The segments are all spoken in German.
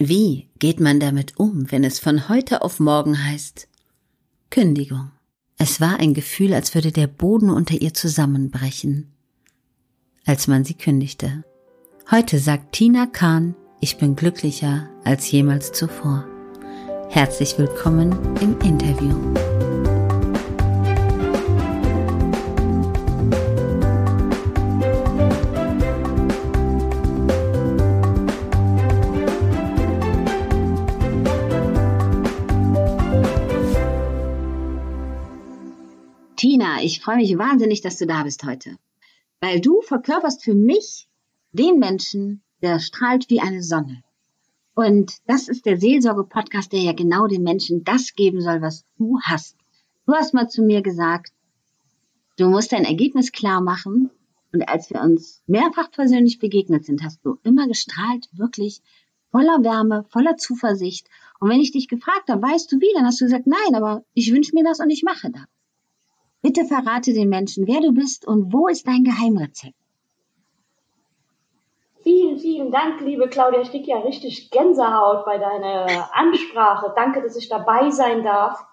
Wie geht man damit um, wenn es von heute auf morgen heißt Kündigung? Es war ein Gefühl, als würde der Boden unter ihr zusammenbrechen, als man sie kündigte. Heute sagt Tina Kahn, ich bin glücklicher als jemals zuvor. Herzlich willkommen im Interview. Tina, ich freue mich wahnsinnig, dass du da bist heute. Weil du verkörperst für mich den Menschen, der strahlt wie eine Sonne. Und das ist der Seelsorge-Podcast, der ja genau den Menschen das geben soll, was du hast. Du hast mal zu mir gesagt, du musst dein Ergebnis klar machen. Und als wir uns mehrfach persönlich begegnet sind, hast du immer gestrahlt, wirklich voller Wärme, voller Zuversicht. Und wenn ich dich gefragt habe, weißt du wie, dann hast du gesagt, nein, aber ich wünsche mir das und ich mache das. Bitte verrate den Menschen, wer du bist und wo ist dein Geheimrezept. Vielen, vielen Dank, liebe Claudia. Ich kriege ja richtig Gänsehaut bei deiner Ansprache. Danke, dass ich dabei sein darf.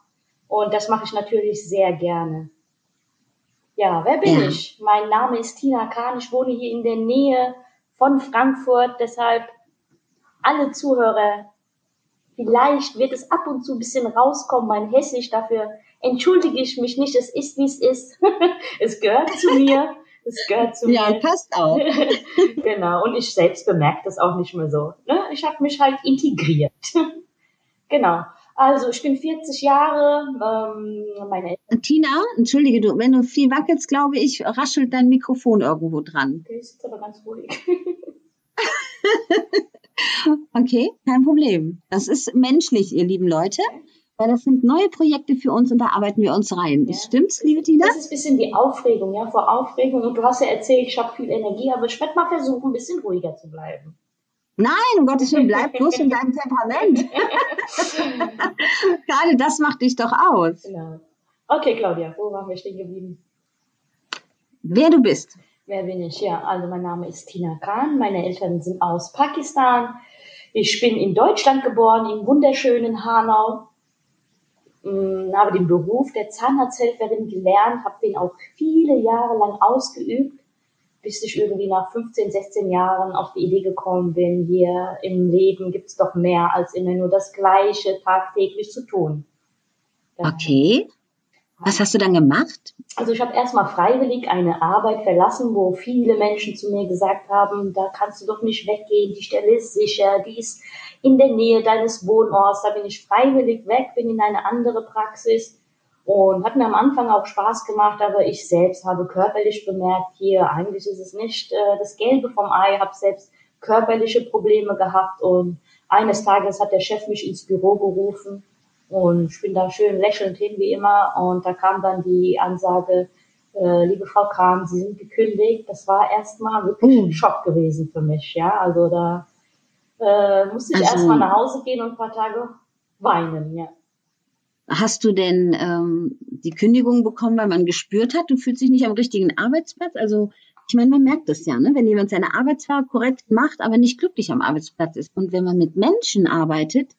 Und das mache ich natürlich sehr gerne. Ja, wer bin ja. ich? Mein Name ist Tina Kahn. Ich wohne hier in der Nähe von Frankfurt. Deshalb alle Zuhörer, vielleicht wird es ab und zu ein bisschen rauskommen, mein Hessisch. Dafür entschuldige ich mich nicht. Es ist, wie es ist. es gehört zu mir. Es gehört zu ja, mir. Ja, passt auch. genau. Und ich selbst bemerke das auch nicht mehr so. Ne? Ich habe mich halt integriert. genau. Also ich bin 40 Jahre. Ähm, meine Tina, entschuldige du, wenn du viel wackelst, glaube ich, raschelt dein Mikrofon irgendwo dran. Okay, ist aber ganz ruhig. okay, kein Problem. Das ist menschlich, ihr lieben Leute. Okay. Weil das sind neue Projekte für uns und da arbeiten wir uns rein. Ja. Stimmt's, liebe Tina? Das ist ein bisschen die Aufregung, ja, vor Aufregung. Und du hast ja erzählt, ich habe viel Energie, aber ich werde mal versuchen, ein bisschen ruhiger zu bleiben. Nein, um Gottes Willen, bleib bloß in deinem Temperament. Gerade das macht dich doch aus. Genau. Okay, Claudia, wo waren wir stehen geblieben? Wer du bist. Wer bin ich? Ja, also mein Name ist Tina Khan. Meine Eltern sind aus Pakistan. Ich bin in Deutschland geboren, im wunderschönen Hanau habe den Beruf der Zahnarzthelferin gelernt, habe den auch viele Jahre lang ausgeübt, bis ich irgendwie nach 15, 16 Jahren auf die Idee gekommen bin, hier im Leben gibt es doch mehr als immer nur das Gleiche tagtäglich zu tun. Okay. Was hast du dann gemacht? Also ich habe erstmal freiwillig eine Arbeit verlassen, wo viele Menschen zu mir gesagt haben, da kannst du doch nicht weggehen, die Stelle ist sicher, die ist in der Nähe deines Wohnorts. Da bin ich freiwillig weg, bin in eine andere Praxis und hat mir am Anfang auch Spaß gemacht, aber ich selbst habe körperlich bemerkt, hier eigentlich ist es nicht äh, das Gelbe vom Ei, habe selbst körperliche Probleme gehabt und eines Tages hat der Chef mich ins Büro gerufen und ich bin da schön lächelnd hin wie immer und da kam dann die Ansage, äh, liebe Frau Kahn, Sie sind gekündigt. Das war erstmal wirklich ein Schock gewesen für mich, ja. Also da äh, musste ich also, erstmal nach Hause gehen und ein paar Tage weinen, ja. Hast du denn ähm, die Kündigung bekommen, weil man gespürt hat, du fühlst dich nicht am richtigen Arbeitsplatz? Also ich meine, man merkt das ja, ne? wenn jemand seine Arbeit zwar korrekt macht, aber nicht glücklich am Arbeitsplatz ist. Und wenn man mit Menschen arbeitet,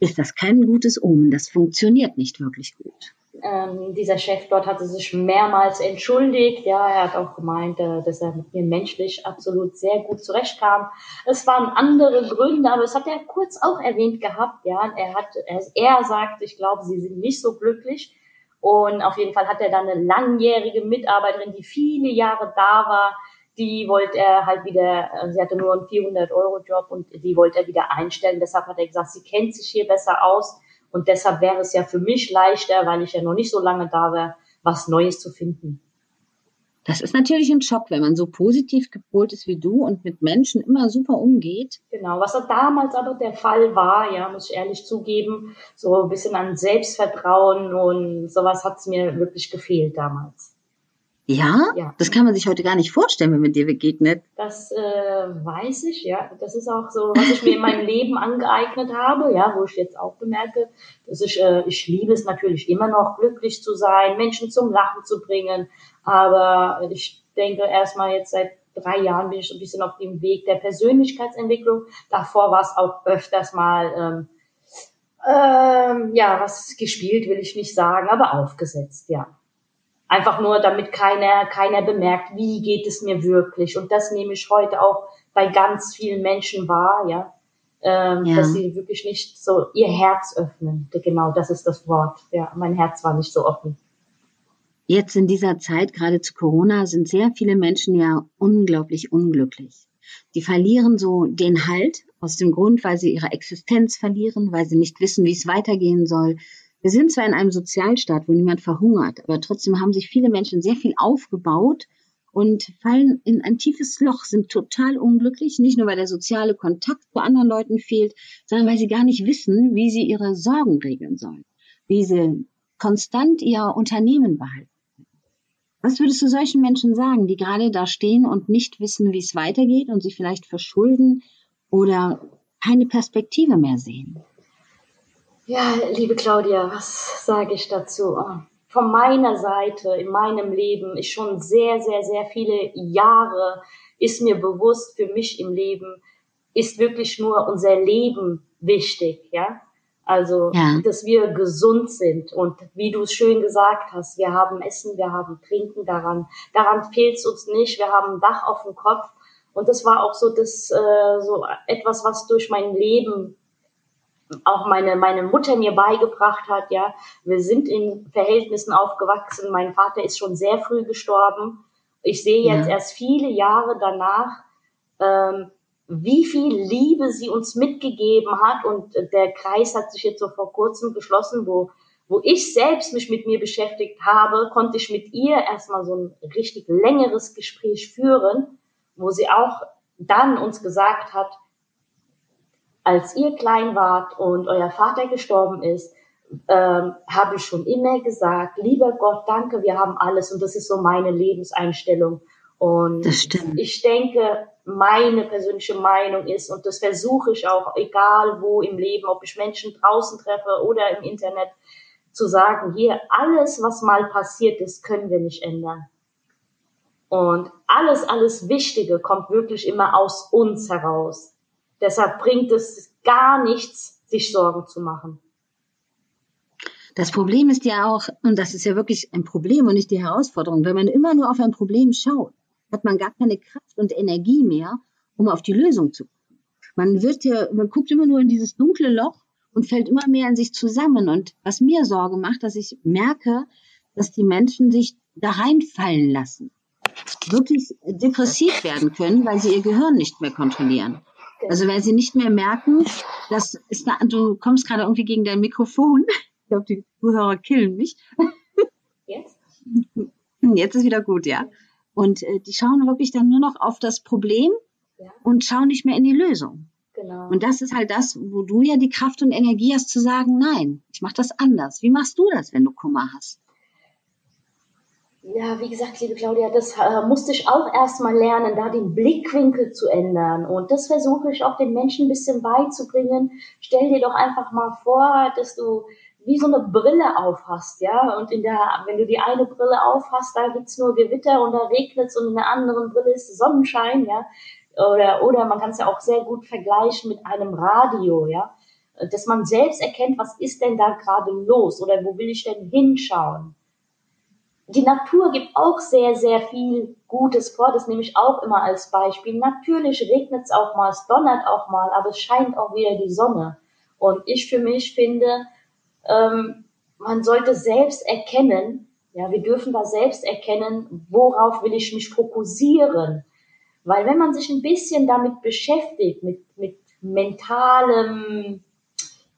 ist das kein gutes Omen. Das funktioniert nicht wirklich gut. Ähm, dieser Chef dort hatte sich mehrmals entschuldigt. Ja, er hat auch gemeint, äh, dass er mit mir menschlich absolut sehr gut zurechtkam. Es waren andere Gründe, aber es hat er kurz auch erwähnt gehabt. Ja, er hat, er, er sagt, ich glaube, sie sind nicht so glücklich. Und auf jeden Fall hat er dann eine langjährige Mitarbeiterin, die viele Jahre da war, die wollte er halt wieder, äh, sie hatte nur einen 400-Euro-Job und die wollte er wieder einstellen. Deshalb hat er gesagt, sie kennt sich hier besser aus und deshalb wäre es ja für mich leichter, weil ich ja noch nicht so lange da war, was Neues zu finden. Das ist natürlich ein Schock, wenn man so positiv gepolt ist wie du und mit Menschen immer super umgeht. Genau, was damals aber der Fall war, ja, muss ich ehrlich zugeben, so ein bisschen an Selbstvertrauen und sowas hat es mir wirklich gefehlt damals. Ja? ja? Das kann man sich heute gar nicht vorstellen, wenn man dir begegnet. Das äh, weiß ich, ja. Das ist auch so, was ich mir in meinem Leben angeeignet habe, ja, wo ich jetzt auch bemerke, dass ich, äh, ich liebe es natürlich immer noch, glücklich zu sein, Menschen zum Lachen zu bringen. Aber ich denke erstmal jetzt seit drei Jahren bin ich so ein bisschen auf dem Weg der Persönlichkeitsentwicklung. Davor war es auch öfters mal, ähm, ähm, ja, was gespielt will ich nicht sagen, aber aufgesetzt, ja. Einfach nur, damit keiner, keiner bemerkt, wie geht es mir wirklich. Und das nehme ich heute auch bei ganz vielen Menschen wahr, ja. Ähm, ja. dass sie wirklich nicht so ihr Herz öffnen. Genau, das ist das Wort. Ja, mein Herz war nicht so offen. Jetzt in dieser Zeit, gerade zu Corona, sind sehr viele Menschen ja unglaublich unglücklich. Die verlieren so den Halt aus dem Grund, weil sie ihre Existenz verlieren, weil sie nicht wissen, wie es weitergehen soll. Wir sind zwar in einem Sozialstaat, wo niemand verhungert, aber trotzdem haben sich viele Menschen sehr viel aufgebaut und fallen in ein tiefes Loch, sind total unglücklich, nicht nur weil der soziale Kontakt zu anderen Leuten fehlt, sondern weil sie gar nicht wissen, wie sie ihre Sorgen regeln sollen, wie sie konstant ihr Unternehmen behalten. Was würdest du solchen Menschen sagen, die gerade da stehen und nicht wissen, wie es weitergeht und sich vielleicht verschulden oder keine Perspektive mehr sehen? Ja, liebe Claudia, was sage ich dazu? Von meiner Seite, in meinem Leben, ist schon sehr, sehr, sehr viele Jahre, ist mir bewusst, für mich im Leben ist wirklich nur unser Leben wichtig, ja. Also, ja. dass wir gesund sind. Und wie du es schön gesagt hast, wir haben Essen, wir haben Trinken daran. Daran fehlt es uns nicht. Wir haben ein Dach auf dem Kopf. Und das war auch so das, äh, so etwas, was durch mein Leben auch meine, meine Mutter mir beigebracht hat, ja. Wir sind in Verhältnissen aufgewachsen. Mein Vater ist schon sehr früh gestorben. Ich sehe jetzt ja. erst viele Jahre danach, ähm, wie viel Liebe sie uns mitgegeben hat. Und der Kreis hat sich jetzt so vor kurzem geschlossen, wo, wo ich selbst mich mit mir beschäftigt habe, konnte ich mit ihr erstmal so ein richtig längeres Gespräch führen, wo sie auch dann uns gesagt hat, als ihr klein wart und euer Vater gestorben ist, ähm, habe ich schon immer gesagt, lieber Gott, danke, wir haben alles und das ist so meine Lebenseinstellung. Und ich denke, meine persönliche Meinung ist und das versuche ich auch, egal wo im Leben, ob ich Menschen draußen treffe oder im Internet, zu sagen, hier, alles, was mal passiert ist, können wir nicht ändern. Und alles, alles Wichtige kommt wirklich immer aus uns heraus. Deshalb bringt es gar nichts, sich Sorgen zu machen. Das Problem ist ja auch, und das ist ja wirklich ein Problem und nicht die Herausforderung, wenn man immer nur auf ein Problem schaut, hat man gar keine Kraft und Energie mehr, um auf die Lösung zu kommen. Man wird ja, man guckt immer nur in dieses dunkle Loch und fällt immer mehr in sich zusammen. Und was mir Sorge macht, dass ich merke, dass die Menschen sich da reinfallen lassen, wirklich depressiv werden können, weil sie ihr Gehirn nicht mehr kontrollieren. Also weil sie nicht mehr merken, dass ist da, du kommst gerade irgendwie gegen dein Mikrofon. Ich glaube, die Zuhörer killen mich. Jetzt? Jetzt ist wieder gut, ja. Und äh, die schauen wirklich dann nur noch auf das Problem ja. und schauen nicht mehr in die Lösung. Genau. Und das ist halt das, wo du ja die Kraft und Energie hast zu sagen, nein, ich mache das anders. Wie machst du das, wenn du Kummer hast? Ja, wie gesagt, liebe Claudia, das äh, musste ich auch erstmal lernen, da den Blickwinkel zu ändern. Und das versuche ich auch den Menschen ein bisschen beizubringen. Stell dir doch einfach mal vor, dass du wie so eine Brille aufhast, ja. Und in der, wenn du die eine Brille aufhast, da gibt's nur Gewitter und da regnet's und in der anderen Brille ist Sonnenschein, ja. Oder, oder man kann es ja auch sehr gut vergleichen mit einem Radio, ja. Dass man selbst erkennt, was ist denn da gerade los oder wo will ich denn hinschauen. Die Natur gibt auch sehr, sehr viel Gutes vor. Das nehme ich auch immer als Beispiel. Natürlich regnet es auch mal, es donnert auch mal, aber es scheint auch wieder die Sonne. Und ich für mich finde, ähm, man sollte selbst erkennen, ja, wir dürfen da selbst erkennen, worauf will ich mich fokussieren. Weil wenn man sich ein bisschen damit beschäftigt, mit, mit mentalem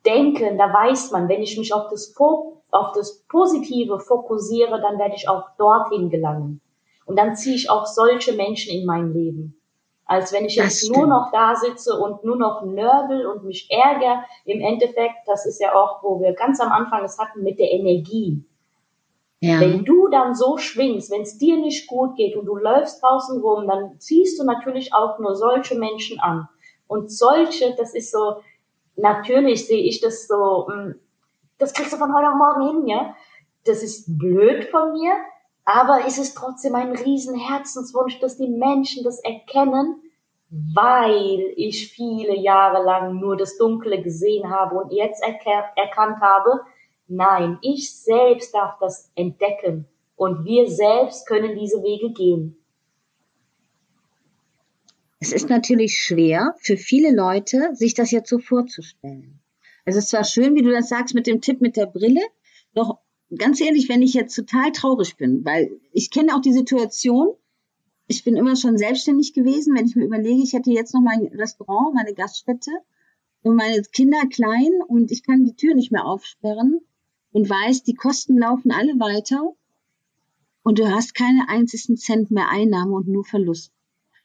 Denken, da weiß man, wenn ich mich auf das, auf das Positive fokussiere, dann werde ich auch dorthin gelangen. Und dann ziehe ich auch solche Menschen in mein Leben als wenn ich jetzt nur noch da sitze und nur noch nörbel und mich ärgere. Im Endeffekt, das ist ja auch, wo wir ganz am Anfang es hatten mit der Energie. Ja. Wenn du dann so schwingst, wenn es dir nicht gut geht und du läufst draußen rum, dann ziehst du natürlich auch nur solche Menschen an. Und solche, das ist so, natürlich sehe ich das so, hm, das kriegst du von heute auf morgen hin, ja. Das ist blöd von mir, Aber es ist trotzdem ein riesen Herzenswunsch, dass die Menschen das erkennen, weil ich viele Jahre lang nur das Dunkle gesehen habe und jetzt erkannt habe, nein, ich selbst darf das entdecken und wir selbst können diese Wege gehen. Es ist natürlich schwer für viele Leute, sich das jetzt so vorzustellen. Es ist zwar schön, wie du das sagst mit dem Tipp mit der Brille, doch ganz ehrlich, wenn ich jetzt total traurig bin, weil ich kenne auch die Situation, ich bin immer schon selbstständig gewesen, wenn ich mir überlege, ich hätte jetzt noch mein Restaurant, meine Gaststätte und meine Kinder klein und ich kann die Tür nicht mehr aufsperren und weiß, die Kosten laufen alle weiter und du hast keine einzigen Cent mehr Einnahme und nur Verlust.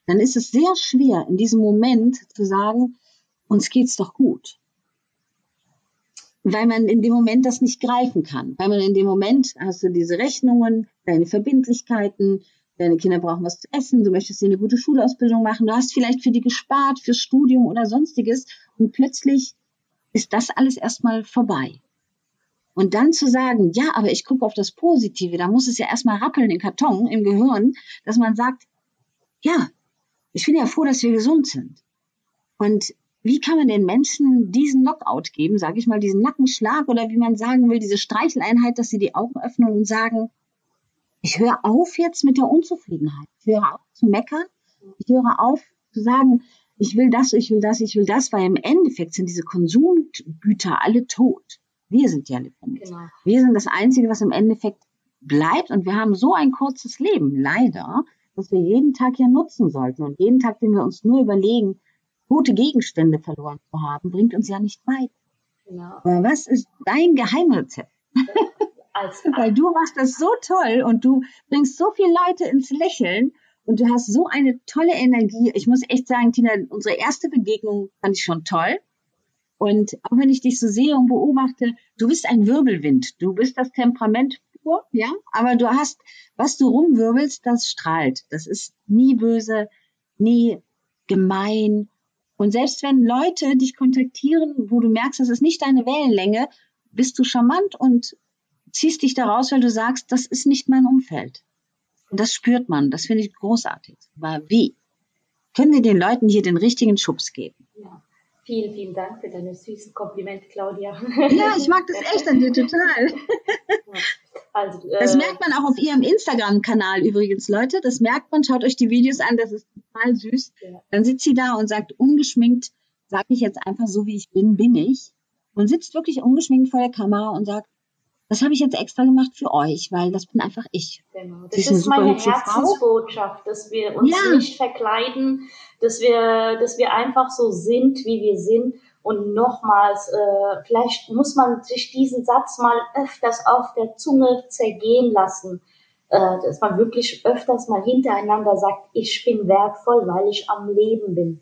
Dann ist es sehr schwer, in diesem Moment zu sagen, uns geht's doch gut weil man in dem Moment das nicht greifen kann. Weil man in dem Moment hast du diese Rechnungen, deine Verbindlichkeiten, deine Kinder brauchen was zu essen, du möchtest dir eine gute Schulausbildung machen, du hast vielleicht für die gespart, fürs Studium oder sonstiges und plötzlich ist das alles erstmal vorbei. Und dann zu sagen, ja, aber ich gucke auf das Positive, da muss es ja erstmal rappeln im Karton, im Gehirn, dass man sagt, ja, ich bin ja froh, dass wir gesund sind. Und wie kann man den Menschen diesen Knockout geben, sage ich mal, diesen Nackenschlag oder wie man sagen will, diese Streicheleinheit, dass sie die Augen öffnen und sagen, ich höre auf jetzt mit der Unzufriedenheit. Ich höre auf zu meckern. Ich höre auf zu sagen, ich will das, ich will das, ich will das, weil im Endeffekt sind diese Konsumgüter alle tot. Wir sind ja lebendig. Genau. Wir sind das Einzige, was im Endeffekt bleibt und wir haben so ein kurzes Leben, leider, dass wir jeden Tag ja nutzen sollten und jeden Tag, den wir uns nur überlegen, gute Gegenstände verloren zu haben, bringt uns ja nicht weit. Genau. Was ist dein Geheimrezept? Weil du machst das so toll und du bringst so viele Leute ins Lächeln und du hast so eine tolle Energie. Ich muss echt sagen, Tina, unsere erste Begegnung fand ich schon toll. Und auch wenn ich dich so sehe und beobachte, du bist ein Wirbelwind. Du bist das Temperament pur, ja. Aber du hast, was du rumwirbelst, das strahlt. Das ist nie böse, nie gemein, und selbst wenn Leute dich kontaktieren, wo du merkst, das ist nicht deine Wellenlänge, bist du charmant und ziehst dich da raus, weil du sagst, das ist nicht mein Umfeld. Und das spürt man. Das finde ich großartig. Aber wie? Können wir den Leuten hier den richtigen Schubs geben? Ja. Vielen, vielen Dank für deine süßen Komplimente, Claudia. Ja, ich mag das echt an dir total. Also, äh, das merkt man auch auf ihrem Instagram-Kanal übrigens, Leute. Das merkt man. Schaut euch die Videos an. Das ist total süß. Ja. Dann sitzt sie da und sagt ungeschminkt, sage ich jetzt einfach so, wie ich bin, bin ich. Und sitzt wirklich ungeschminkt vor der Kamera und sagt, das habe ich jetzt extra gemacht für euch, weil das bin einfach ich. Genau. Das ist, ist meine Herzensbotschaft, dass wir uns ja. nicht verkleiden, dass wir, dass wir einfach so sind, wie wir sind. Und nochmals, äh, vielleicht muss man sich diesen Satz mal öfters auf der Zunge zergehen lassen, äh, dass man wirklich öfters mal hintereinander sagt, ich bin wertvoll, weil ich am Leben bin.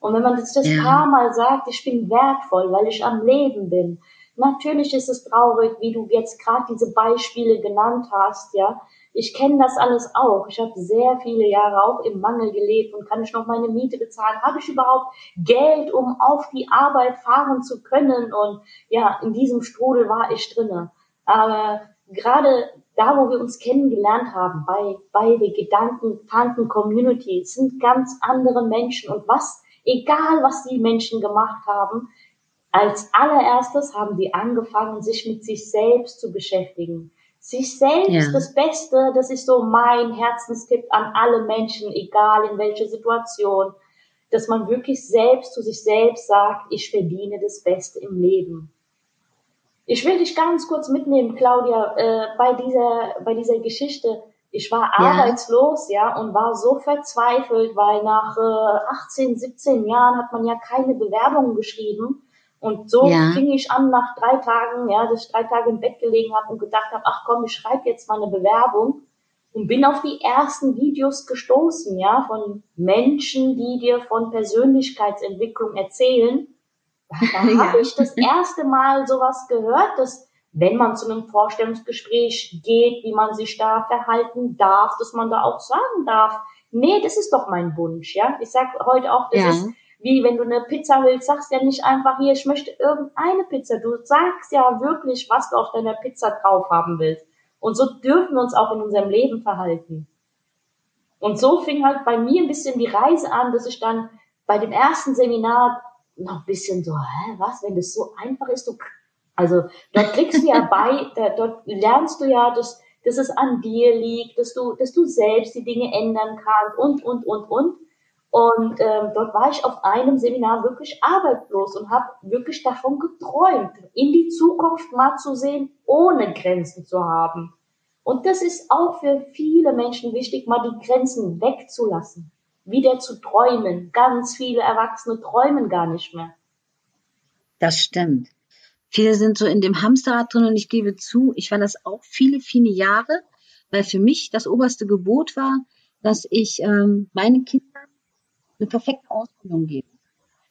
Und wenn man das das ja. paar Mal sagt, ich bin wertvoll, weil ich am Leben bin, Natürlich ist es traurig, wie du jetzt gerade diese Beispiele genannt hast, ja. Ich kenne das alles auch. Ich habe sehr viele Jahre auch im Mangel gelebt und kann ich noch meine Miete bezahlen? Habe ich überhaupt Geld, um auf die Arbeit fahren zu können? Und ja, in diesem Strudel war ich drinne. Aber gerade da, wo wir uns kennengelernt haben, bei, bei der Gedanken-Tanten-Community, sind ganz andere Menschen. Und was, egal was die Menschen gemacht haben, als allererstes haben die angefangen, sich mit sich selbst zu beschäftigen. Sich selbst ja. das Beste, das ist so mein Herzenstipp an alle Menschen, egal in welcher Situation, dass man wirklich selbst zu sich selbst sagt, ich verdiene das Beste im Leben. Ich will dich ganz kurz mitnehmen, Claudia, äh, bei dieser, bei dieser Geschichte. Ich war ja. arbeitslos, ja, und war so verzweifelt, weil nach äh, 18, 17 Jahren hat man ja keine Bewerbungen geschrieben. Und so ja. fing ich an nach drei Tagen, ja, dass ich drei Tage im Bett gelegen habe und gedacht habe, ach komm, ich schreibe jetzt mal eine Bewerbung und bin auf die ersten Videos gestoßen, ja, von Menschen, die dir von Persönlichkeitsentwicklung erzählen. Da ja. habe ich das erste Mal sowas gehört, dass wenn man zu einem Vorstellungsgespräch geht, wie man sich da verhalten darf, dass man da auch sagen darf, nee, das ist doch mein Wunsch, ja. Ich sag heute auch, das ja. ist wie wenn du eine Pizza willst, sagst ja nicht einfach hier, ich möchte irgendeine Pizza. Du sagst ja wirklich, was du auf deiner Pizza drauf haben willst. Und so dürfen wir uns auch in unserem Leben verhalten. Und so fing halt bei mir ein bisschen die Reise an, dass ich dann bei dem ersten Seminar noch ein bisschen so, hä, was, wenn das so einfach ist, du, also dort kriegst du ja bei, da, dort lernst du ja, dass, dass es an dir liegt, dass du, dass du selbst die Dinge ändern kannst und, und, und, und. Und ähm, dort war ich auf einem Seminar wirklich arbeitslos und habe wirklich davon geträumt, in die Zukunft mal zu sehen, ohne Grenzen zu haben. Und das ist auch für viele Menschen wichtig, mal die Grenzen wegzulassen, wieder zu träumen. Ganz viele Erwachsene träumen gar nicht mehr. Das stimmt. Viele sind so in dem Hamsterrad drin und ich gebe zu, ich war das auch viele, viele Jahre, weil für mich das oberste Gebot war, dass ich ähm, meine Kinder eine perfekte Ausbildung geben.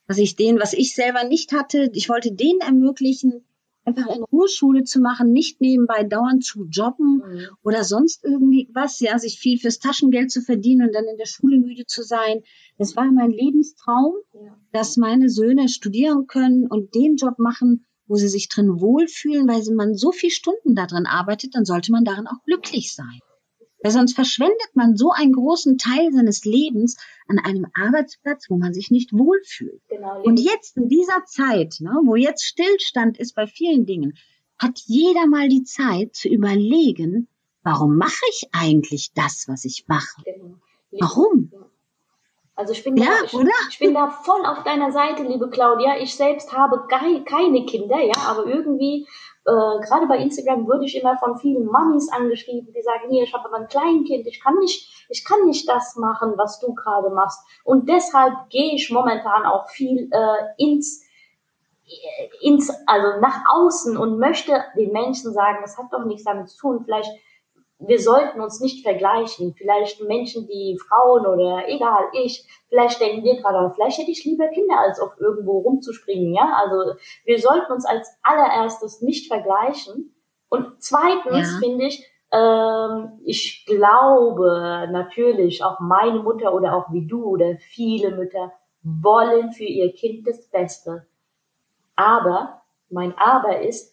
Dass ich denen, was ich selber nicht hatte, ich wollte denen ermöglichen, einfach in Ruheschule zu machen, nicht nebenbei dauernd zu jobben mhm. oder sonst irgendwie was, ja, sich viel fürs Taschengeld zu verdienen und dann in der Schule müde zu sein. Das war mein Lebenstraum, ja. dass meine Söhne studieren können und den Job machen, wo sie sich drin wohlfühlen, weil man so viel Stunden darin arbeitet, dann sollte man darin auch glücklich sein. Weil sonst verschwendet man so einen großen Teil seines Lebens an einem Arbeitsplatz, wo man sich nicht wohlfühlt. Genau. Und jetzt in dieser Zeit, ne, wo jetzt Stillstand ist bei vielen Dingen, hat jeder mal die Zeit zu überlegen, warum mache ich eigentlich das, was ich mache? Genau. Warum? Also ich bin, ja, da, ich, ich, bin da voll auf deiner Seite, liebe Claudia. Ich selbst habe keine Kinder, ja, aber irgendwie äh, gerade bei Instagram würde ich immer von vielen Mamis angeschrieben, die sagen, hier, ich habe aber ein Kleinkind, ich kann nicht, ich kann nicht das machen, was du gerade machst. Und deshalb gehe ich momentan auch viel äh, ins ins, also nach außen und möchte den Menschen sagen, das hat doch nichts damit zu tun. Vielleicht wir sollten uns nicht vergleichen. Vielleicht Menschen, die Frauen oder egal, ich, vielleicht denken wir gerade, vielleicht hätte ich lieber Kinder, als auf irgendwo rumzuspringen, ja. Also wir sollten uns als allererstes nicht vergleichen. Und zweitens ja. finde ich, ähm, ich glaube natürlich, auch meine Mutter oder auch wie du oder viele Mütter wollen für ihr Kind das Beste. Aber mein Aber ist,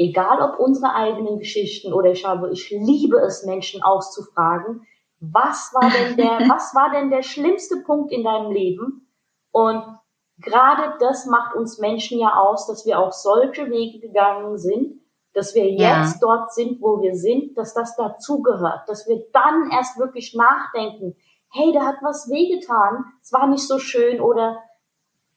egal ob unsere eigenen Geschichten oder ich habe, ich liebe es, Menschen auszufragen, was war denn der, was war denn der schlimmste Punkt in deinem Leben? Und gerade das macht uns Menschen ja aus, dass wir auch solche Wege gegangen sind, dass wir jetzt ja. dort sind, wo wir sind, dass das dazugehört, dass wir dann erst wirklich nachdenken, hey, da hat was wehgetan, es war nicht so schön oder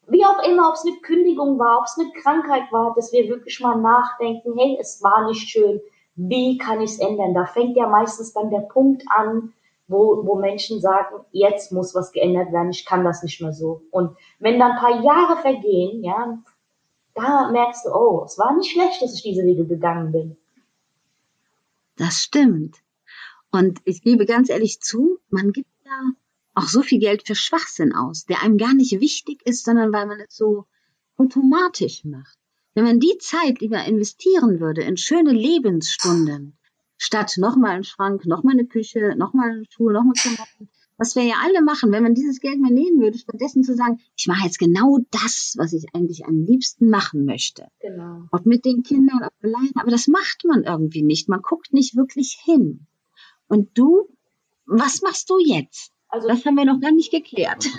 wie auch immer, ob es eine Kündigung war, ob es eine Krankheit war, dass wir wirklich mal nachdenken, hey, es war nicht schön, wie kann ich es ändern? Da fängt ja meistens dann der Punkt an, wo, wo Menschen sagen, jetzt muss was geändert werden, ich kann das nicht mehr so. Und wenn dann ein paar Jahre vergehen, ja, da merkst du, oh, es war nicht schlecht, dass ich diese Wege gegangen bin. Das stimmt. Und ich gebe ganz ehrlich zu, man gibt ja auch so viel Geld für Schwachsinn aus, der einem gar nicht wichtig ist, sondern weil man es so automatisch macht. Wenn man die Zeit lieber investieren würde in schöne Lebensstunden, statt nochmal einen Schrank, nochmal eine Küche, nochmal eine Schuhe, nochmal Klamotten, was wir ja alle machen, wenn man dieses Geld mehr nehmen würde, stattdessen zu sagen, ich mache jetzt genau das, was ich eigentlich am liebsten machen möchte. Genau. Ob mit den Kindern, ob allein, aber das macht man irgendwie nicht. Man guckt nicht wirklich hin. Und du, was machst du jetzt? Also das haben wir noch gar nicht geklärt.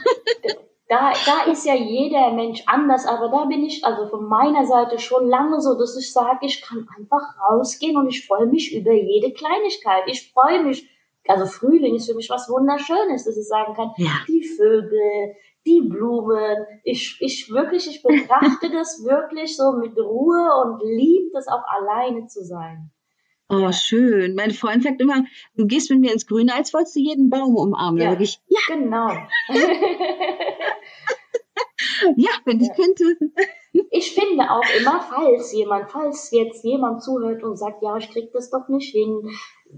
Da, da ist ja jeder Mensch anders, aber da bin ich also von meiner Seite schon lange so, dass ich sage, ich kann einfach rausgehen und ich freue mich über jede Kleinigkeit. Ich freue mich, also Frühling ist für mich was Wunderschönes, dass ich sagen kann, ja. die Vögel, die Blumen, ich, ich wirklich, ich betrachte das wirklich so mit Ruhe und liebe das auch alleine zu sein. Oh, schön. Mein Freund sagt immer, du gehst mit mir ins Grüne, als wolltest du jeden Baum umarmen. Ja, ich, ja. genau. ja, wenn ich könnte. Ich finde auch immer, falls jemand, falls jetzt jemand zuhört und sagt, ja, ich krieg das doch nicht hin,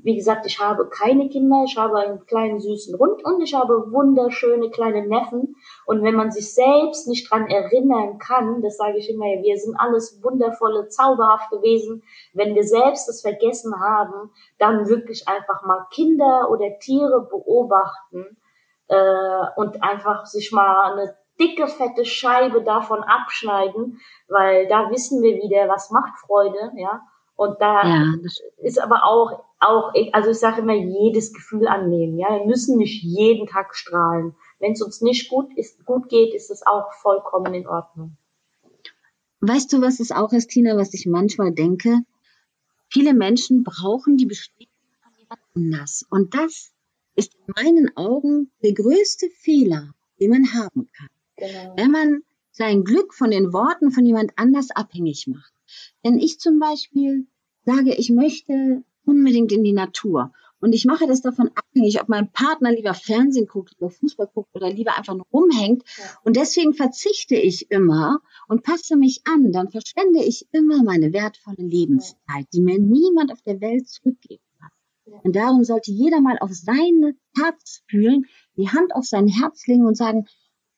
wie gesagt, ich habe keine Kinder, ich habe einen kleinen süßen Hund und ich habe wunderschöne kleine Neffen. Und wenn man sich selbst nicht dran erinnern kann, das sage ich immer, wir sind alles wundervolle, zauberhafte Wesen. Wenn wir selbst das vergessen haben, dann wirklich einfach mal Kinder oder Tiere beobachten äh, und einfach sich mal eine dicke, fette Scheibe davon abschneiden, weil da wissen wir wieder, was macht Freude, ja Und da ja, ist aber auch, auch, also ich sage immer, jedes Gefühl annehmen. Ja, wir müssen nicht jeden Tag strahlen. Wenn es uns nicht gut ist, gut geht, ist es auch vollkommen in Ordnung. Weißt du, was es auch ist, Tina, was ich manchmal denke? Viele Menschen brauchen die Bestätigung von jemand anders. Und das ist in meinen Augen der größte Fehler, den man haben kann. Genau. Wenn man sein Glück von den Worten von jemand anders abhängig macht. Wenn ich zum Beispiel sage, ich möchte unbedingt in die Natur und ich mache das davon abhängig, ob mein Partner lieber Fernsehen guckt, oder Fußball guckt oder lieber einfach nur rumhängt ja. und deswegen verzichte ich immer und passe mich an, dann verschwende ich immer meine wertvolle Lebenszeit, die mir niemand auf der Welt zurückgeben kann. Ja. Und darum sollte jeder mal auf seine Herz fühlen, die Hand auf sein Herz legen und sagen,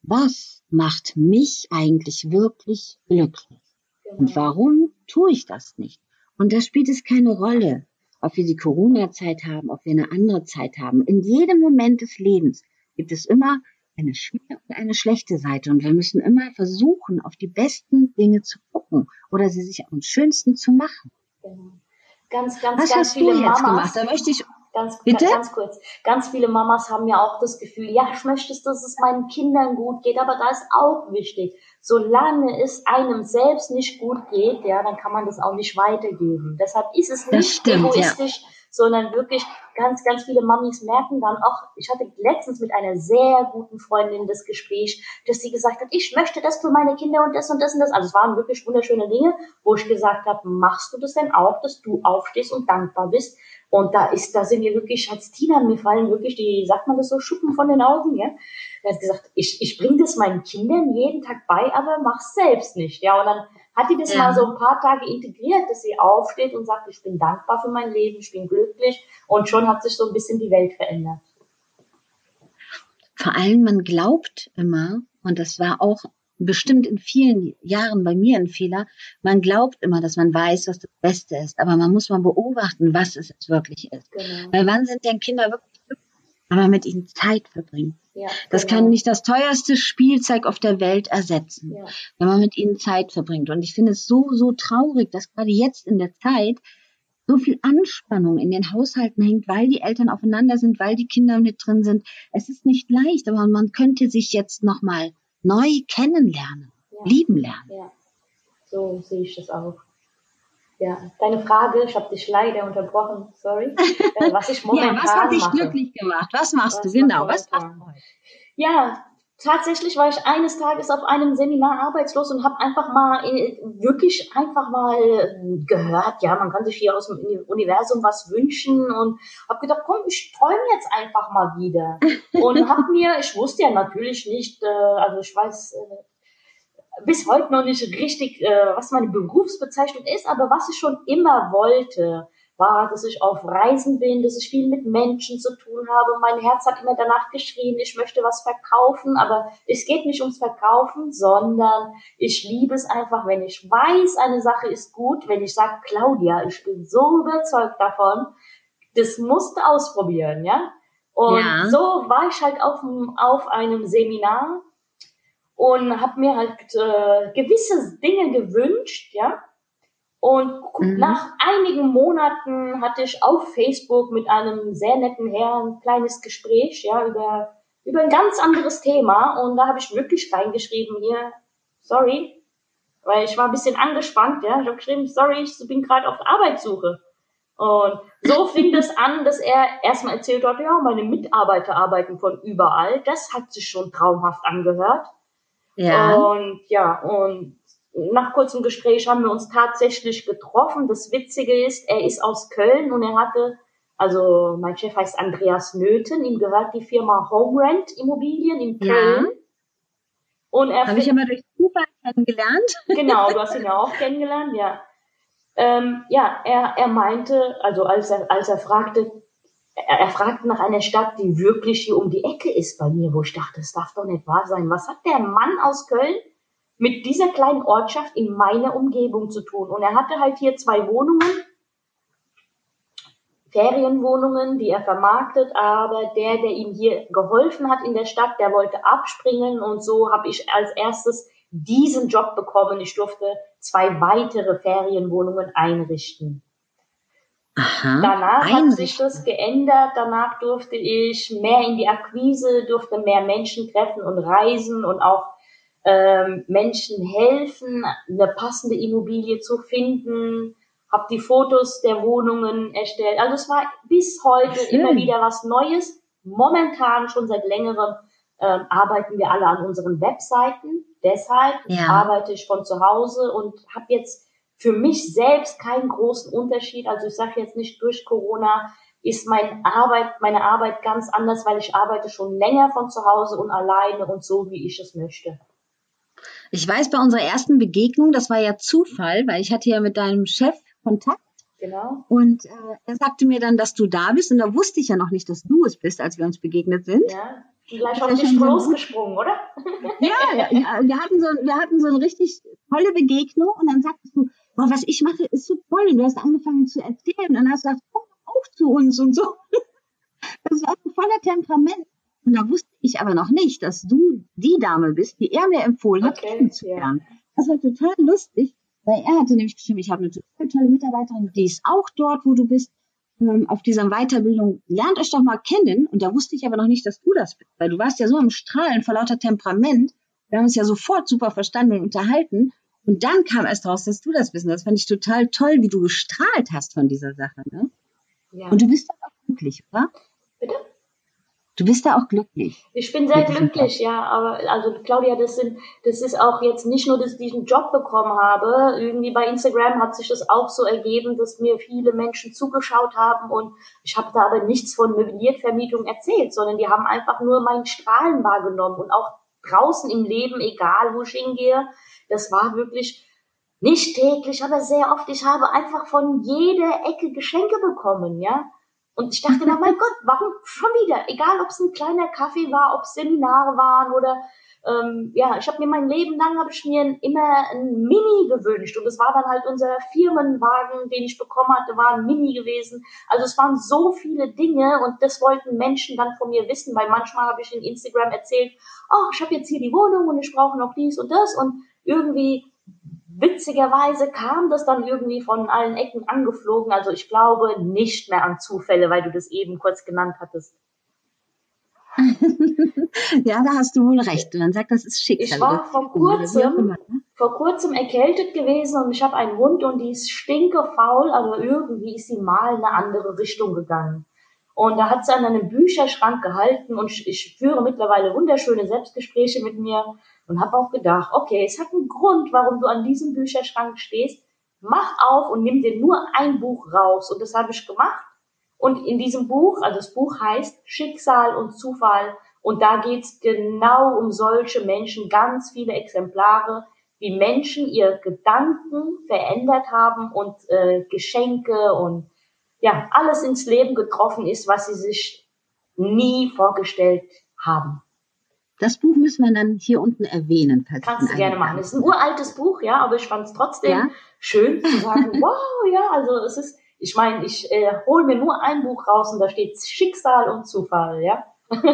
was macht mich eigentlich wirklich glücklich? Genau. Und warum tue ich das nicht? Und da spielt es keine Rolle, ob wir die Corona-Zeit haben, ob wir eine andere Zeit haben. In jedem Moment des Lebens gibt es immer eine schöne und eine schlechte Seite. Und wir müssen immer versuchen, auf die besten Dinge zu gucken oder sie sich am schönsten zu machen. Genau. Ganz, ganz, Was ganz hast viele du jetzt Mamas, gemacht? Da möchte ich Ganz, Bitte? ganz kurz. Ganz viele Mamas haben ja auch das Gefühl, ja, ich möchte, dass es meinen Kindern gut geht, aber da ist auch wichtig, solange es einem selbst nicht gut geht, ja, dann kann man das auch nicht weitergeben. Deshalb ist es nicht stimmt, egoistisch, ja. sondern wirklich ganz, ganz viele Mamis merken dann auch, ich hatte letztens mit einer sehr guten Freundin das Gespräch, dass sie gesagt hat, ich möchte das für meine Kinder und das und das und das. Also es waren wirklich wunderschöne Dinge, wo ich gesagt habe, machst du das denn auch, dass du aufstehst und dankbar bist? Und da ist, da sind mir wirklich, als Tina, mir fallen wirklich die, sagt man das so, Schuppen von den Augen, ja. Er hat gesagt, ich, ich bringe das meinen Kindern jeden Tag bei, aber mach's selbst nicht, ja. Und dann hat die das ja. mal so ein paar Tage integriert, dass sie aufsteht und sagt, ich bin dankbar für mein Leben, ich bin glücklich. Und schon hat sich so ein bisschen die Welt verändert. Vor allem, man glaubt immer, und das war auch bestimmt in vielen Jahren bei mir ein Fehler. Man glaubt immer, dass man weiß, was das Beste ist, aber man muss mal beobachten, was es wirklich ist. Genau. Weil wann sind denn Kinder wirklich glücklich? Aber mit ihnen Zeit verbringen. Ja, das genau. kann nicht das teuerste Spielzeug auf der Welt ersetzen, ja. wenn man mit ihnen Zeit verbringt. Und ich finde es so, so traurig, dass gerade jetzt in der Zeit so viel Anspannung in den Haushalten hängt, weil die Eltern aufeinander sind, weil die Kinder mit drin sind. Es ist nicht leicht, aber man könnte sich jetzt nochmal neu kennenlernen, ja. lieben lernen. Ja, so sehe ich das auch. Ja, deine Frage, ich habe dich leider unterbrochen, sorry. Äh, was ich momentan ja, was hat dich mache. glücklich gemacht? Was machst was du genau? Was machst du? Ja, tatsächlich war ich eines Tages auf einem Seminar arbeitslos und habe einfach mal äh, wirklich einfach mal äh, gehört, ja, man kann sich hier aus dem Universum was wünschen und habe gedacht, komm, ich träume jetzt einfach mal wieder. Und habe mir, ich wusste ja natürlich nicht, äh, also ich weiß bis heute noch nicht richtig, was meine Berufsbezeichnung ist, aber was ich schon immer wollte, war, dass ich auf Reisen bin, dass ich viel mit Menschen zu tun habe. Mein Herz hat immer danach geschrien, ich möchte was verkaufen, aber es geht nicht ums Verkaufen, sondern ich liebe es einfach, wenn ich weiß, eine Sache ist gut, wenn ich sage, Claudia, ich bin so überzeugt davon, das musst du ausprobieren, ja. Und ja. so war ich halt auf, auf einem Seminar und habe mir halt äh, gewisse Dinge gewünscht, ja. Und mhm. nach einigen Monaten hatte ich auf Facebook mit einem sehr netten Herrn ein kleines Gespräch, ja, über, über ein ganz anderes Thema. Und da habe ich wirklich reingeschrieben hier, sorry, weil ich war ein bisschen angespannt, ja. Ich habe geschrieben, sorry, ich bin gerade auf Arbeitssuche. Und so fing das an, dass er erstmal erzählt hat, ja, meine Mitarbeiter arbeiten von überall. Das hat sich schon traumhaft angehört. Ja. Und ja, und nach kurzem Gespräch haben wir uns tatsächlich getroffen. Das Witzige ist, er ist aus Köln und er hatte, also mein Chef heißt Andreas Nöthen, ihm gehört die Firma Homerent Immobilien in Köln. Ja. Und er habe ich immer durch Zufall kennengelernt. Genau, du hast ihn ja auch kennengelernt, ja. Ähm, ja, er, er meinte, also als er, als er fragte, er, er fragte nach einer Stadt, die wirklich hier um die Ecke ist bei mir, wo ich dachte, das darf doch nicht wahr sein. Was hat der Mann aus Köln mit dieser kleinen Ortschaft in meiner Umgebung zu tun. Und er hatte halt hier zwei Wohnungen, Ferienwohnungen, die er vermarktet, aber der, der ihm hier geholfen hat in der Stadt, der wollte abspringen und so habe ich als erstes diesen Job bekommen. Ich durfte zwei weitere Ferienwohnungen einrichten. Aha, Danach hat sich das geändert. Danach durfte ich mehr in die Akquise, durfte mehr Menschen treffen und reisen und auch ähm, Menschen helfen, eine passende Immobilie zu finden. Habe die Fotos der Wohnungen erstellt. Also es war bis heute Schön. immer wieder was Neues. Momentan schon seit längerem ähm, arbeiten wir alle an unseren Webseiten. Deshalb ja. arbeite ich von zu Hause und habe jetzt für mich selbst keinen großen Unterschied. Also ich sage jetzt nicht durch Corona ist meine Arbeit, meine Arbeit ganz anders, weil ich arbeite schon länger von zu Hause und alleine und so, wie ich es möchte. Ich weiß, bei unserer ersten Begegnung, das war ja Zufall, weil ich hatte ja mit deinem Chef Kontakt. Genau. Und äh, er sagte mir dann, dass du da bist und da wusste ich ja noch nicht, dass du es bist, als wir uns begegnet sind. Ja, gleich auf dich losgesprungen, oder? ja, ja, wir hatten so, wir hatten so eine richtig tolle Begegnung und dann sagtest du, boah, was ich mache, ist so toll. Und du hast angefangen zu erzählen und dann hast du gesagt, komm auch zu uns und so. Das war so voller Temperament. Und da wusste ich aber noch nicht, dass du die Dame bist, die er mir empfohlen hat, okay, kennenzulernen. Ja. Das war total lustig, weil er hatte nämlich geschrieben, ich habe eine total tolle Mitarbeiterin, die ist auch dort, wo du bist, ähm, auf dieser Weiterbildung. Lernt euch doch mal kennen. Und da wusste ich aber noch nicht, dass du das bist, weil du warst ja so im Strahlen vor lauter Temperament. Wir haben uns ja sofort super verstanden und unterhalten. Und dann kam erst raus, dass du das bist. Und das fand ich total toll, wie du gestrahlt hast von dieser Sache. Ne? Ja. Und du bist auch glücklich, oder? Bitte? Du bist da auch glücklich. Ich bin sehr glücklich, ja. Aber also Claudia, das sind, das ist auch jetzt nicht nur, dass ich diesen Job bekommen habe. Irgendwie bei Instagram hat sich das auch so ergeben, dass mir viele Menschen zugeschaut haben und ich habe da aber nichts von Möbliertvermietung erzählt, sondern die haben einfach nur meinen Strahlen wahrgenommen und auch draußen im Leben, egal wo ich hingehe, das war wirklich nicht täglich, aber sehr oft. Ich habe einfach von jeder Ecke Geschenke bekommen, ja. Und ich dachte, na mein Gott, warum schon wieder? Egal, ob es ein kleiner Kaffee war, ob es Seminare waren oder ähm, ja, ich habe mir mein Leben lang habe ich mir immer ein Mini gewünscht und es war dann halt unser Firmenwagen, den ich bekommen hatte, war ein Mini gewesen. Also es waren so viele Dinge und das wollten Menschen dann von mir wissen, weil manchmal habe ich in Instagram erzählt, oh, ich habe jetzt hier die Wohnung und ich brauche noch dies und das und irgendwie witzigerweise kam das dann irgendwie von allen Ecken angeflogen. Also ich glaube nicht mehr an Zufälle, weil du das eben kurz genannt hattest. ja, da hast du wohl recht. Und dann sagt, das ist Schicksal. Ich war vor kurzem, ne? vor kurzem erkältet gewesen und ich habe einen Hund und die ist stinkefaul, aber irgendwie ist sie mal in eine andere Richtung gegangen. Und da hat sie an einem Bücherschrank gehalten und ich führe mittlerweile wunderschöne Selbstgespräche mit mir und habe auch gedacht, okay, es hat einen Grund, warum du an diesem Bücherschrank stehst. Mach auf und nimm dir nur ein Buch raus. Und das habe ich gemacht. Und in diesem Buch, also das Buch heißt Schicksal und Zufall. Und da geht's genau um solche Menschen, ganz viele Exemplare, wie Menschen ihre Gedanken verändert haben und äh, Geschenke und ja, alles ins Leben getroffen ist, was sie sich nie vorgestellt haben. Das Buch müssen wir dann hier unten erwähnen. Kannst du gerne machen. Es ist ein uraltes Buch, ja, aber ich fand es trotzdem ja? schön zu sagen, wow, ja, also es ist, ich meine, ich äh, hole mir nur ein Buch raus und da steht Schicksal und Zufall, ja.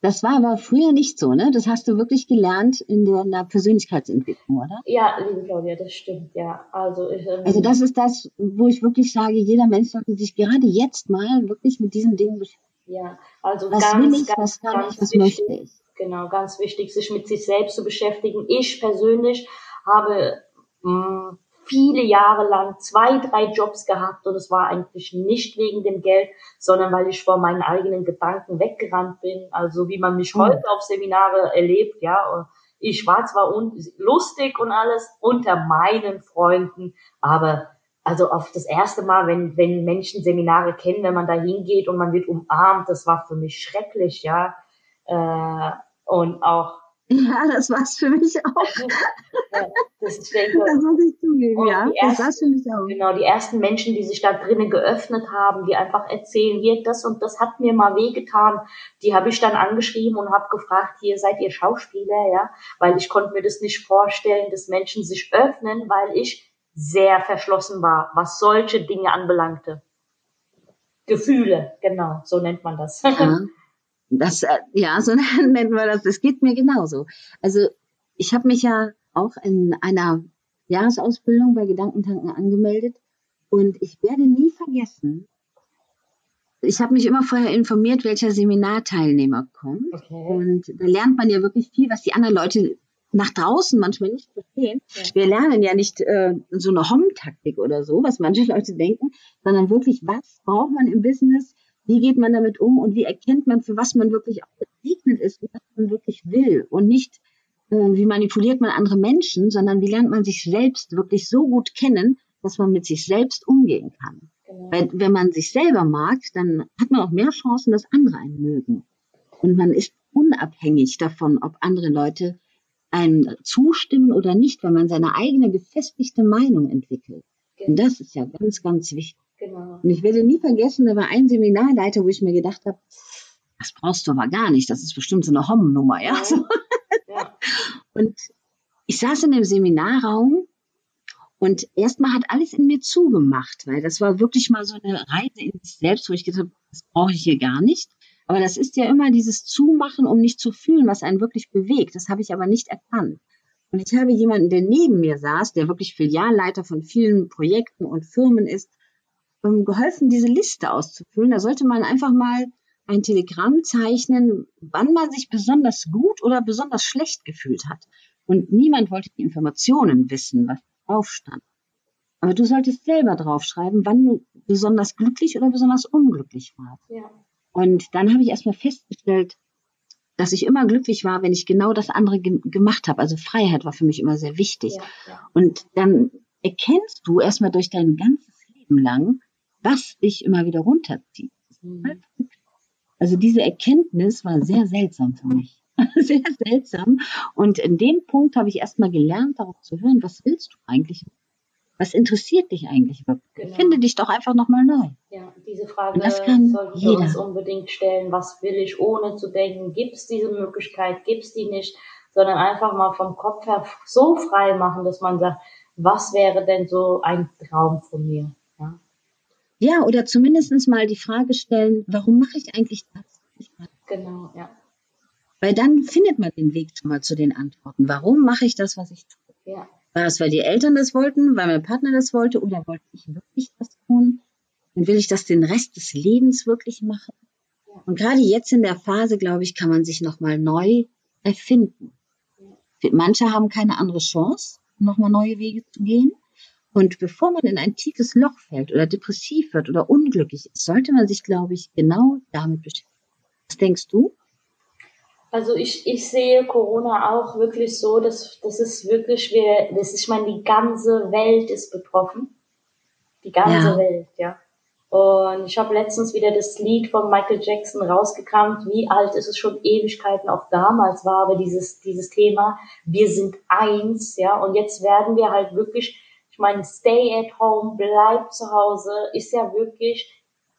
Das war aber früher nicht so, ne? Das hast du wirklich gelernt in der, in der Persönlichkeitsentwicklung, oder? Ja, liebe Claudia, das stimmt, ja. Also, ich, ähm, also das ist das, wo ich wirklich sage, jeder Mensch sollte sich gerade jetzt mal wirklich mit diesen Dingen beschäftigen. Ja, also was ganz, will ich, ganz, was kann ganz ich, was wichtig, möchte ich? Genau, ganz wichtig, sich mit sich selbst zu beschäftigen. Ich persönlich habe mh, hm, viele Jahre lang zwei, drei Jobs gehabt und es war eigentlich nicht wegen dem Geld, sondern weil ich vor meinen eigenen Gedanken weggerannt bin. Also wie man mich mhm. heute auf Seminare erlebt, ja. Ich war zwar lustig und alles unter meinen Freunden, aber also auf das erste Mal, wenn, wenn Menschen Seminare kennen, wenn man da hingeht und man wird umarmt, das war für mich schrecklich, ja. Äh, und auch ja, das war's für mich auch. das, ist, denke, das muss ich zugeben, ja. Ersten, das war's für mich auch. Genau, die ersten Menschen, die sich da drinnen geöffnet haben, die einfach erzählen, hier, das und das hat mir mal wehgetan, die habe ich dann angeschrieben und habe gefragt, hier seid ihr Schauspieler, ja, weil ich konnte mir das nicht vorstellen, dass Menschen sich öffnen, weil ich sehr verschlossen war, was solche Dinge anbelangte. Gefühle, genau, so nennt man das. Ja, das, äh, ja so nennt man das. Das geht mir genauso. Also ich habe mich ja auch in einer Jahresausbildung bei Gedankentanken angemeldet Und ich werde nie vergessen, ich habe mich immer vorher informiert, welcher Seminarteilnehmer kommt. Okay. Und da lernt man ja wirklich viel, was die anderen Leute nach draußen manchmal nicht verstehen. Ja. Wir lernen ja nicht äh, so eine Hom-Taktik oder so, was manche Leute denken, sondern wirklich, was braucht man im Business, wie geht man damit um und wie erkennt man, für was man wirklich auch gesegnet ist und was man wirklich will und nicht, äh, wie manipuliert man andere Menschen, sondern wie lernt man sich selbst wirklich so gut kennen, dass man mit sich selbst umgehen kann. Genau. Weil wenn man sich selber mag, dann hat man auch mehr Chancen, dass andere einen mögen. Und man ist unabhängig davon, ob andere Leute einem zustimmen oder nicht, wenn man seine eigene gefestigte Meinung entwickelt. Genau. Und das ist ja ganz, ganz wichtig. Genau. Und ich werde nie vergessen, da war ein Seminarleiter, wo ich mir gedacht habe, das brauchst du aber gar nicht, das ist bestimmt so eine Hommennummer, ja. ja. ja. Und ich saß in dem Seminarraum und erstmal hat alles in mir zugemacht, weil das war wirklich mal so eine Reise in sich selbst, wo ich gedacht habe, das brauche ich hier gar nicht. Aber das ist ja immer dieses Zumachen, um nicht zu fühlen, was einen wirklich bewegt. Das habe ich aber nicht erkannt. Und ich habe jemanden, der neben mir saß, der wirklich Filialleiter von vielen Projekten und Firmen ist, geholfen, diese Liste auszufüllen. Da sollte man einfach mal ein Telegramm zeichnen, wann man sich besonders gut oder besonders schlecht gefühlt hat. Und niemand wollte die Informationen wissen, was drauf stand. Aber du solltest selber draufschreiben, wann du besonders glücklich oder besonders unglücklich warst. Ja. Und dann habe ich erstmal festgestellt, dass ich immer glücklich war, wenn ich genau das andere ge gemacht habe. Also Freiheit war für mich immer sehr wichtig. Ja, ja. Und dann erkennst du erstmal durch dein ganzes Leben lang, was dich immer wieder runterzieht. Mhm. Also diese Erkenntnis war sehr seltsam für mich. sehr seltsam. Und in dem Punkt habe ich erstmal gelernt, darauf zu hören, was willst du eigentlich? Was interessiert dich eigentlich wirklich? Genau. Finde dich doch einfach nochmal neu. Ja, diese Frage sollten wir uns unbedingt stellen. Was will ich, ohne zu denken, gibt es diese Möglichkeit, gibt es die nicht, sondern einfach mal vom Kopf her so frei machen, dass man sagt, was wäre denn so ein Traum von mir? Ja, ja oder zumindest mal die Frage stellen, warum mache ich eigentlich das? Genau, ja. Weil dann findet man den Weg schon mal zu den Antworten. Warum mache ich das, was ich tue? Ja. War es, weil die Eltern das wollten, weil mein Partner das wollte oder wollte ich wirklich das tun? Und will ich das den Rest des Lebens wirklich machen? Und gerade jetzt in der Phase, glaube ich, kann man sich nochmal neu erfinden. Manche haben keine andere Chance, nochmal neue Wege zu gehen. Und bevor man in ein tiefes Loch fällt oder depressiv wird oder unglücklich ist, sollte man sich, glaube ich, genau damit beschäftigen. Was denkst du? Also ich, ich sehe Corona auch wirklich so, dass das ist wirklich, wir, das ist, ich meine, die ganze Welt ist betroffen. Die ganze ja. Welt, ja. Und ich habe letztens wieder das Lied von Michael Jackson rausgekramt. Wie alt ist es schon Ewigkeiten auch damals war, aber dieses, dieses Thema, wir sind eins, ja. Und jetzt werden wir halt wirklich, ich meine, stay at home, bleib zu Hause, ist ja wirklich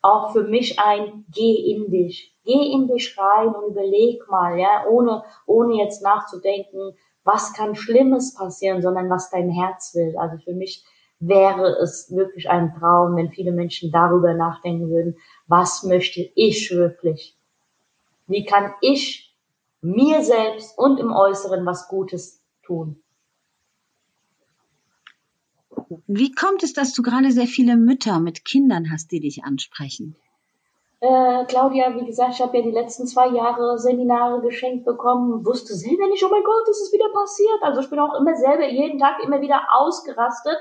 auch für mich ein Geh in dich. Geh in dich rein und überleg mal, ja, ohne, ohne jetzt nachzudenken, was kann Schlimmes passieren, sondern was dein Herz will. Also für mich wäre es wirklich ein Traum, wenn viele Menschen darüber nachdenken würden, was möchte ich wirklich? Wie kann ich mir selbst und im Äußeren was Gutes tun? Wie kommt es, dass du gerade sehr viele Mütter mit Kindern hast, die dich ansprechen? Äh, Claudia, wie gesagt, ich habe ja die letzten zwei Jahre Seminare geschenkt bekommen, wusste selber nicht, oh mein Gott, ist es wieder passiert. Also ich bin auch immer selber jeden Tag immer wieder ausgerastet.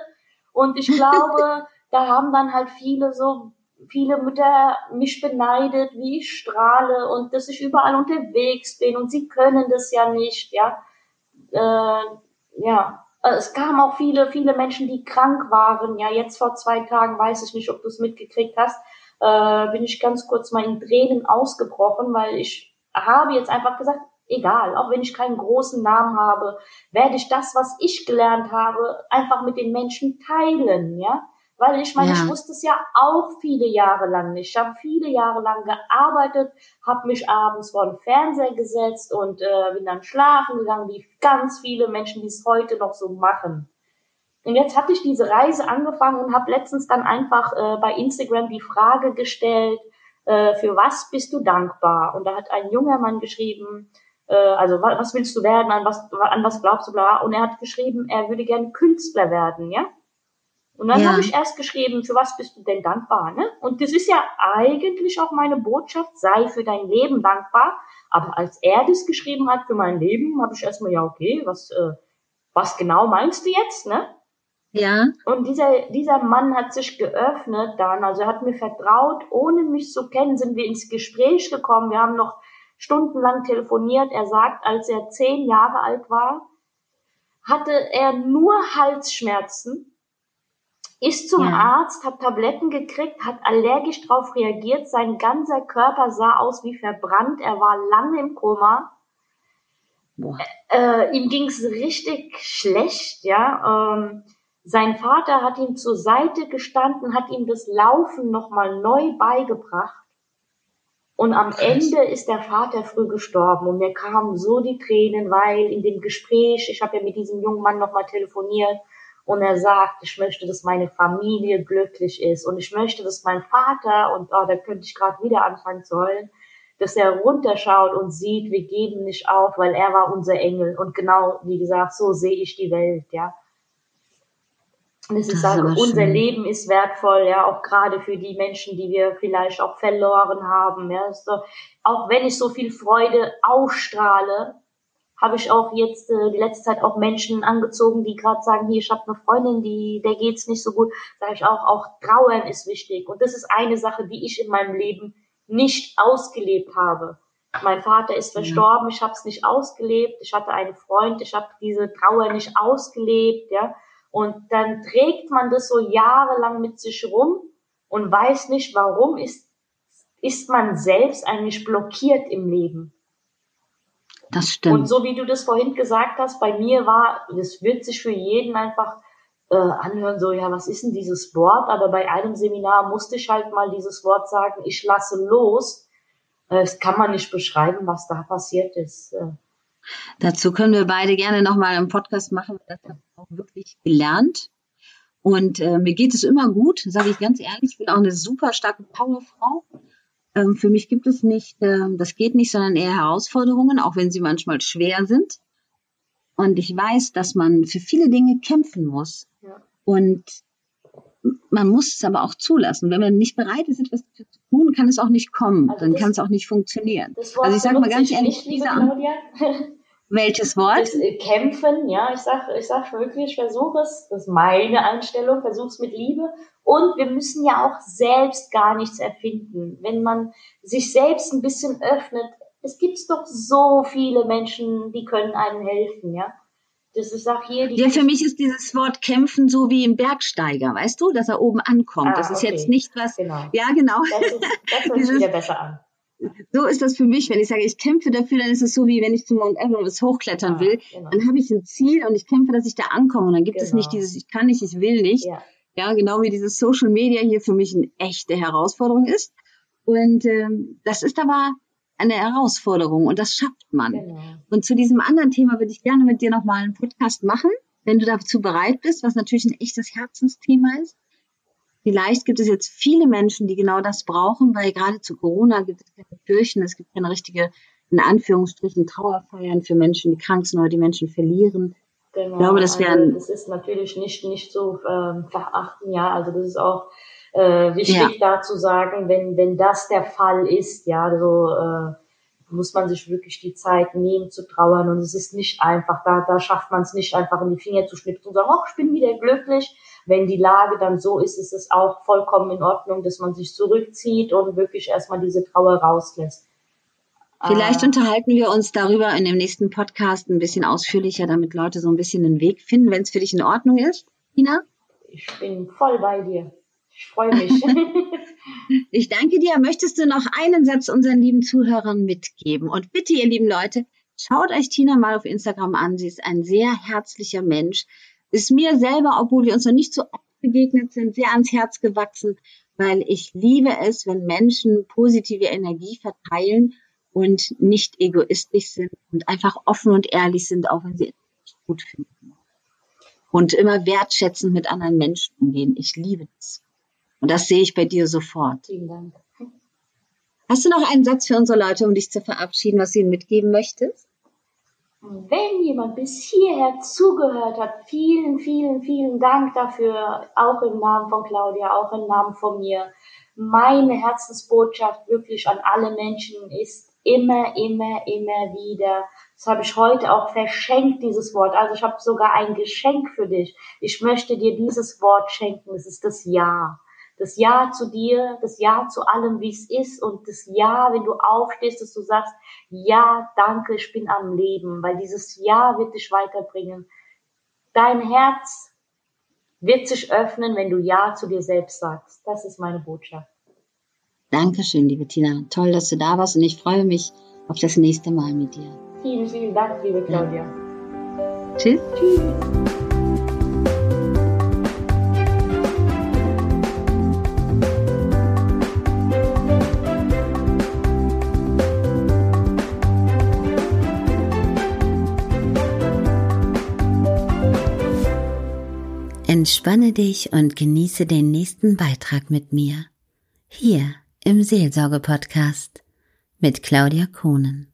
Und ich glaube, da haben dann halt viele so, viele Mütter mich beneidet, wie ich strahle und dass ich überall unterwegs bin und sie können das ja nicht, ja. Äh, ja, äh, es kamen auch viele, viele Menschen, die krank waren. Ja, jetzt vor zwei Tagen, weiß ich nicht, ob du es mitgekriegt hast, äh, bin ich ganz kurz mal in Tränen ausgebrochen, weil ich habe jetzt einfach gesagt, egal, auch wenn ich keinen großen Namen habe, werde ich das, was ich gelernt habe, einfach mit den Menschen teilen, ja. Weil ich meine, ja. ich wusste es ja auch viele Jahre lang nicht. Ich habe viele Jahre lang gearbeitet, habe mich abends vor den Fernseher gesetzt und äh, bin dann schlafen gegangen, wie ganz viele Menschen, die es heute noch so machen. Und jetzt hatte ich diese Reise angefangen und habe letztens dann einfach äh, bei Instagram die Frage gestellt, äh, für was bist du dankbar? Und da hat ein junger Mann geschrieben, äh, also was willst du werden, an was, an was glaubst du, bla. Und er hat geschrieben, er würde gerne Künstler werden, ja? Und dann ja. habe ich erst geschrieben, für was bist du denn dankbar? Ne? Und das ist ja eigentlich auch meine Botschaft, sei für dein Leben dankbar. Aber als er das geschrieben hat für mein Leben, habe ich erstmal, ja, okay, was, äh, was genau meinst du jetzt? Ne? Ja. Und dieser, dieser Mann hat sich geöffnet dann, also er hat mir vertraut, ohne mich zu kennen, sind wir ins Gespräch gekommen. Wir haben noch stundenlang telefoniert. Er sagt, als er zehn Jahre alt war, hatte er nur Halsschmerzen ist zum ja. Arzt, hat Tabletten gekriegt, hat allergisch darauf reagiert, sein ganzer Körper sah aus wie verbrannt, er war lange im Koma. Äh, ihm ging es richtig schlecht, ja. Ähm, sein Vater hat ihm zur Seite gestanden, hat ihm das Laufen nochmal neu beigebracht. Und am. Ende ist der Vater früh gestorben und mir kamen so die Tränen, weil in dem Gespräch, ich habe ja mit diesem jungen Mann nochmal telefoniert, und er sagt, ich möchte, dass meine Familie glücklich ist und ich möchte, dass mein Vater, und oh, da könnte ich gerade wieder anfangen zu heulen, dass er runterschaut und sieht, wir geben nicht auf, weil er war unser Engel. Und genau, wie gesagt, so sehe ich die Welt, ja. Und ich sage, unser Leben ist wertvoll, ja, auch gerade für die Menschen, die wir vielleicht auch verloren haben, ja. So, auch wenn ich so viel Freude ausstrahle, habe ich auch jetzt äh, die letzte Zeit auch Menschen angezogen, die gerade sagen, hier, ich habe eine Freundin, die der geht's nicht so gut. Sage ich auch, auch Trauern ist wichtig. Und das ist eine Sache, die ich in meinem Leben nicht ausgelebt habe. Mein Vater ist verstorben, ich habe es nicht ausgelebt. Ich hatte einen Freund, ich habe diese Trauer nicht ausgelebt, ja. Und dann trägt man das so jahrelang mit sich rum und weiß nicht, warum ist, ist man selbst eigentlich blockiert im Leben. Das stimmt. Und so wie du das vorhin gesagt hast, bei mir war, das wird sich für jeden einfach äh, anhören, so, ja, was ist denn dieses Wort? Aber bei einem Seminar musste ich halt mal dieses Wort sagen, ich lasse los. Äh, das kann man nicht beschreiben, was da passiert ist. Äh. Dazu können wir beide gerne nochmal einen Podcast machen. Auch wirklich gelernt. Und äh, mir geht es immer gut, sage ich ganz ehrlich. Ich bin auch eine super starke Powerfrau. Ähm, für mich gibt es nicht, äh, das geht nicht, sondern eher Herausforderungen, auch wenn sie manchmal schwer sind. Und ich weiß, dass man für viele Dinge kämpfen muss. Ja. Und man muss es aber auch zulassen. Wenn man nicht bereit ist, etwas zu tun, kann es auch nicht kommen. Also dann kann es auch nicht funktionieren. also ich sage mal ganz ehrlich, nicht, Welches Wort? Äh, kämpfen, ja. Ich sag, ich sag wirklich, ich versuche es. Das ist meine Einstellung. Versuche es mit Liebe. Und wir müssen ja auch selbst gar nichts erfinden. Wenn man sich selbst ein bisschen öffnet, es gibt doch so viele Menschen, die können einem helfen, ja. Das ist auch hier die. Ja, für mich ist dieses Wort kämpfen so wie im Bergsteiger, weißt du, dass er oben ankommt. Ah, das ist okay. jetzt nicht was. Genau. Ja, genau. Das, ist, das hört sich wieder besser an. So ist das für mich, wenn ich sage, ich kämpfe dafür, dann ist es so wie wenn ich zum Mount Everest hochklettern ah, will, genau. dann habe ich ein Ziel und ich kämpfe, dass ich da ankomme. Und dann gibt genau. es nicht dieses, ich kann nicht, ich will nicht, ja. Ja, genau wie dieses Social Media hier für mich eine echte Herausforderung ist. Und ähm, das ist aber eine Herausforderung und das schafft man. Genau. Und zu diesem anderen Thema würde ich gerne mit dir nochmal einen Podcast machen, wenn du dazu bereit bist, was natürlich ein echtes Herzensthema ist. Vielleicht gibt es jetzt viele Menschen, die genau das brauchen, weil gerade zu Corona gibt es keine Kirchen, es gibt keine richtige, in Anführungsstrichen, Trauerfeiern für Menschen, die krank sind oder die Menschen verlieren. Genau. Ich glaube, das wäre also, das ist natürlich nicht nicht so ähm, verachten, ja. Also das ist auch äh, wichtig ja. da zu sagen, wenn wenn das der Fall ist, ja, so äh, muss man sich wirklich die Zeit nehmen zu trauern und es ist nicht einfach, da da schafft man es nicht einfach in die Finger zu schnipsen und sagen, ach, ich bin wieder glücklich. Wenn die Lage dann so ist, ist es auch vollkommen in Ordnung, dass man sich zurückzieht und wirklich erstmal diese Trauer rauslässt. Vielleicht ah. unterhalten wir uns darüber in dem nächsten Podcast ein bisschen ausführlicher, damit Leute so ein bisschen den Weg finden, wenn es für dich in Ordnung ist. Tina? Ich bin voll bei dir. Ich freue mich. ich danke dir. Möchtest du noch einen Satz unseren lieben Zuhörern mitgeben? Und bitte, ihr lieben Leute, schaut euch Tina mal auf Instagram an. Sie ist ein sehr herzlicher Mensch. Ist mir selber, obwohl wir uns noch nicht so oft begegnet sind, sehr ans Herz gewachsen, weil ich liebe es, wenn Menschen positive Energie verteilen und nicht egoistisch sind und einfach offen und ehrlich sind, auch wenn sie es gut finden. Und immer wertschätzend mit anderen Menschen umgehen. Ich liebe das. Und das sehe ich bei dir sofort. Vielen Dank. Hast du noch einen Satz für unsere Leute, um dich zu verabschieden, was du ihnen mitgeben möchtest? Wenn jemand bis hierher zugehört hat, vielen, vielen, vielen Dank dafür, auch im Namen von Claudia, auch im Namen von mir. Meine Herzensbotschaft wirklich an alle Menschen ist immer, immer, immer wieder. Das habe ich heute auch verschenkt, dieses Wort. Also ich habe sogar ein Geschenk für dich. Ich möchte dir dieses Wort schenken. Es ist das Ja das Ja zu dir, das Ja zu allem, wie es ist und das Ja, wenn du aufstehst, dass du sagst, ja, danke, ich bin am Leben, weil dieses Ja wird dich weiterbringen. Dein Herz wird sich öffnen, wenn du Ja zu dir selbst sagst. Das ist meine Botschaft. Dankeschön, liebe Tina. Toll, dass du da warst und ich freue mich auf das nächste Mal mit dir. Vielen, vielen Dank, liebe Claudia. Ja. Tschüss. Tschüss. Entspanne dich und genieße den nächsten Beitrag mit mir. Hier im Seelsorge-Podcast mit Claudia Kohnen.